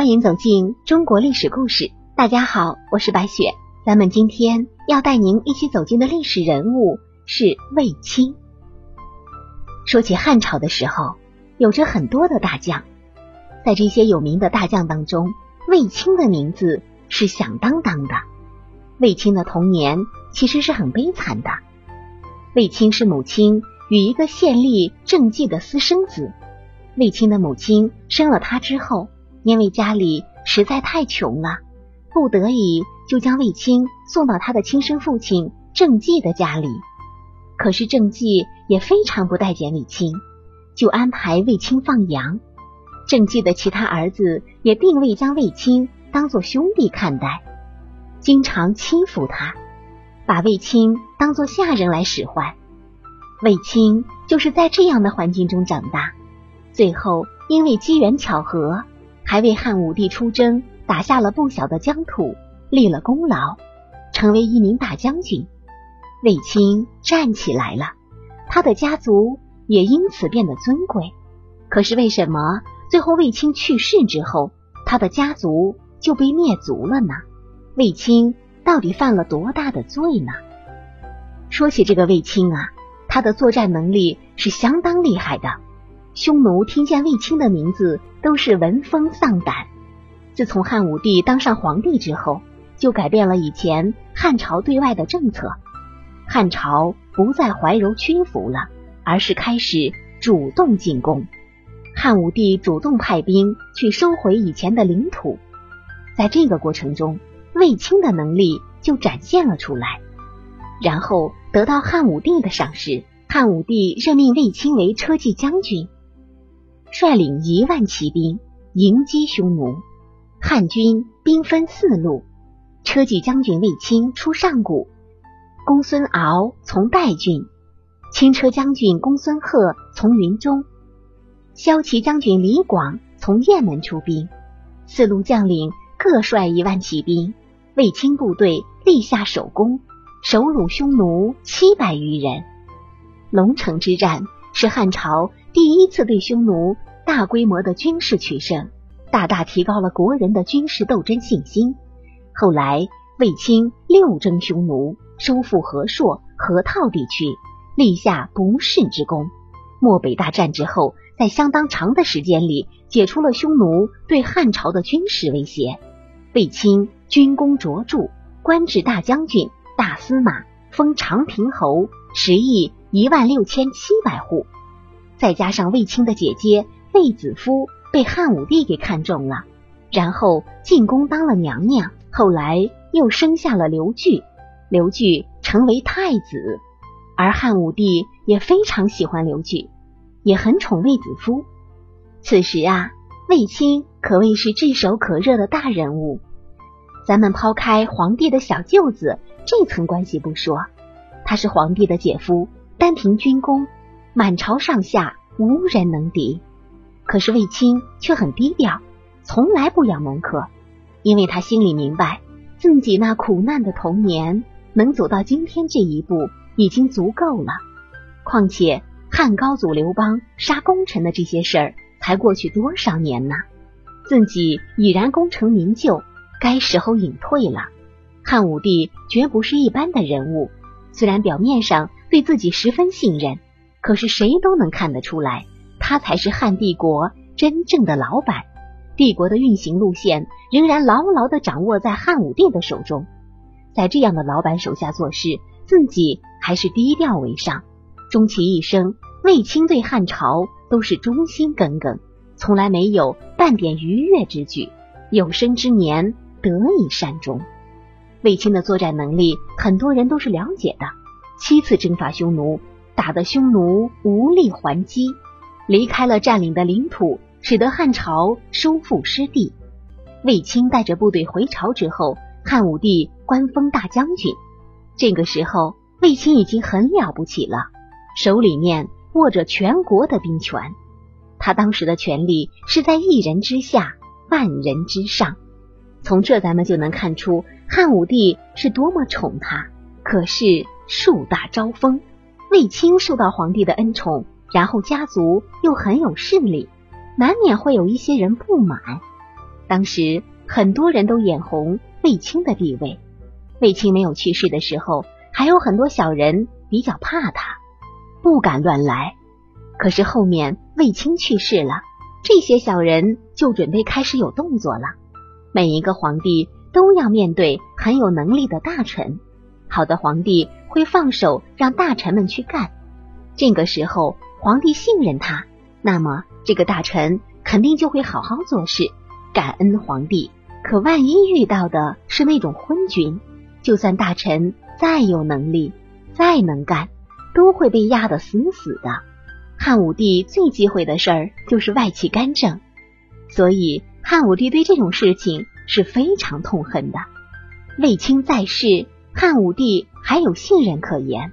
欢迎走进中国历史故事。大家好，我是白雪。咱们今天要带您一起走进的历史人物是卫青。说起汉朝的时候，有着很多的大将，在这些有名的大将当中，卫青的名字是响当当的。卫青的童年其实是很悲惨的。卫青是母亲与一个县吏郑季的私生子。卫青的母亲生了他之后，因为家里实在太穷了，不得已就将卫青送到他的亲生父亲郑季的家里。可是郑季也非常不待见卫青，就安排卫青放羊。郑季的其他儿子也并未将卫青当做兄弟看待，经常欺负他，把卫青当做下人来使唤。卫青就是在这样的环境中长大。最后，因为机缘巧合，还为汉武帝出征打下了不小的疆土，立了功劳，成为一名大将军。卫青站起来了，他的家族也因此变得尊贵。可是为什么最后卫青去世之后，他的家族就被灭族了呢？卫青到底犯了多大的罪呢？说起这个卫青啊，他的作战能力是相当厉害的。匈奴听见卫青的名字，都是闻风丧胆。自从汉武帝当上皇帝之后，就改变了以前汉朝对外的政策。汉朝不再怀柔屈服了，而是开始主动进攻。汉武帝主动派兵去收回以前的领土，在这个过程中，卫青的能力就展现了出来。然后得到汉武帝的赏识，汉武帝任命卫青为车骑将军。率领一万骑兵迎击匈奴，汉军兵分四路，车骑将军卫青出上谷，公孙敖从代郡，轻车将军公孙贺从云中，骁骑将军李广从雁门出兵，四路将领各率一万骑兵，卫青部队立下首功，首虏匈奴七百余人。龙城之战是汉朝。第一次对匈奴大规模的军事取胜，大大提高了国人的军事斗争信心。后来，卫青六征匈奴，收复河朔、河套地区，立下不世之功。漠北大战之后，在相当长的时间里，解除了匈奴对汉朝的军事威胁。卫青军功卓著，官至大将军、大司马，封长平侯，食邑一万六千七百户。再加上卫青的姐姐卫子夫被汉武帝给看中了，然后进宫当了娘娘，后来又生下了刘据，刘据成为太子，而汉武帝也非常喜欢刘据，也很宠卫子夫。此时啊，卫青可谓是炙手可热的大人物。咱们抛开皇帝的小舅子这层关系不说，他是皇帝的姐夫，单凭军功。满朝上下无人能敌，可是卫青却很低调，从来不养门客，因为他心里明白，自己那苦难的童年能走到今天这一步已经足够了。况且汉高祖刘邦杀功臣的这些事儿才过去多少年呢？自己已然功成名就，该时候隐退了。汉武帝绝不是一般的人物，虽然表面上对自己十分信任。可是谁都能看得出来，他才是汉帝国真正的老板。帝国的运行路线仍然牢牢的掌握在汉武帝的手中。在这样的老板手下做事，自己还是低调为上。终其一生，卫青对汉朝都是忠心耿耿，从来没有半点逾越之举。有生之年得以善终。卫青的作战能力，很多人都是了解的。七次征伐匈奴。打得匈奴无力还击，离开了占领的领土，使得汉朝收复失地。卫青带着部队回朝之后，汉武帝官封大将军。这个时候，卫青已经很了不起了，手里面握着全国的兵权。他当时的权力是在一人之下，万人之上。从这咱们就能看出汉武帝是多么宠他。可是树大招风。卫青受到皇帝的恩宠，然后家族又很有势力，难免会有一些人不满。当时很多人都眼红卫青的地位。卫青没有去世的时候，还有很多小人比较怕他，不敢乱来。可是后面卫青去世了，这些小人就准备开始有动作了。每一个皇帝都要面对很有能力的大臣，好的皇帝会放手让大臣们去干。这个时候，皇帝信任他，那么这个大臣肯定就会好好做事，感恩皇帝。可万一遇到的是那种昏君，就算大臣再有能力、再能干，都会被压得死死的。汉武帝最忌讳的事儿就是外戚干政，所以。汉武帝对这种事情是非常痛恨的。卫青在世，汉武帝还有信任可言。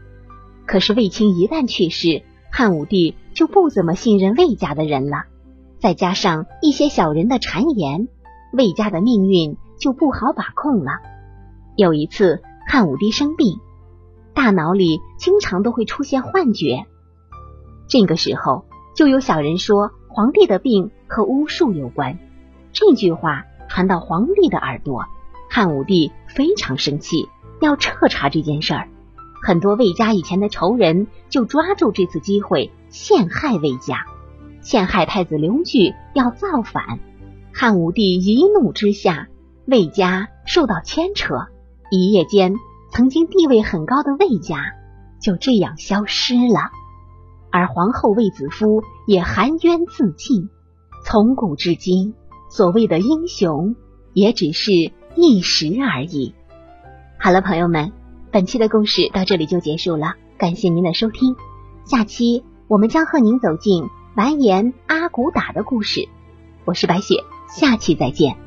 可是卫青一旦去世，汉武帝就不怎么信任卫家的人了。再加上一些小人的谗言，卫家的命运就不好把控了。有一次，汉武帝生病，大脑里经常都会出现幻觉。这个时候，就有小人说皇帝的病和巫术有关。这句话传到皇帝的耳朵，汉武帝非常生气，要彻查这件事儿。很多魏家以前的仇人就抓住这次机会陷害魏家，陷害太子刘据要造反。汉武帝一怒之下，魏家受到牵扯，一夜间曾经地位很高的魏家就这样消失了，而皇后卫子夫也含冤自尽。从古至今。所谓的英雄，也只是一时而已。好了，朋友们，本期的故事到这里就结束了，感谢您的收听。下期我们将和您走进完颜阿骨打的故事。我是白雪，下期再见。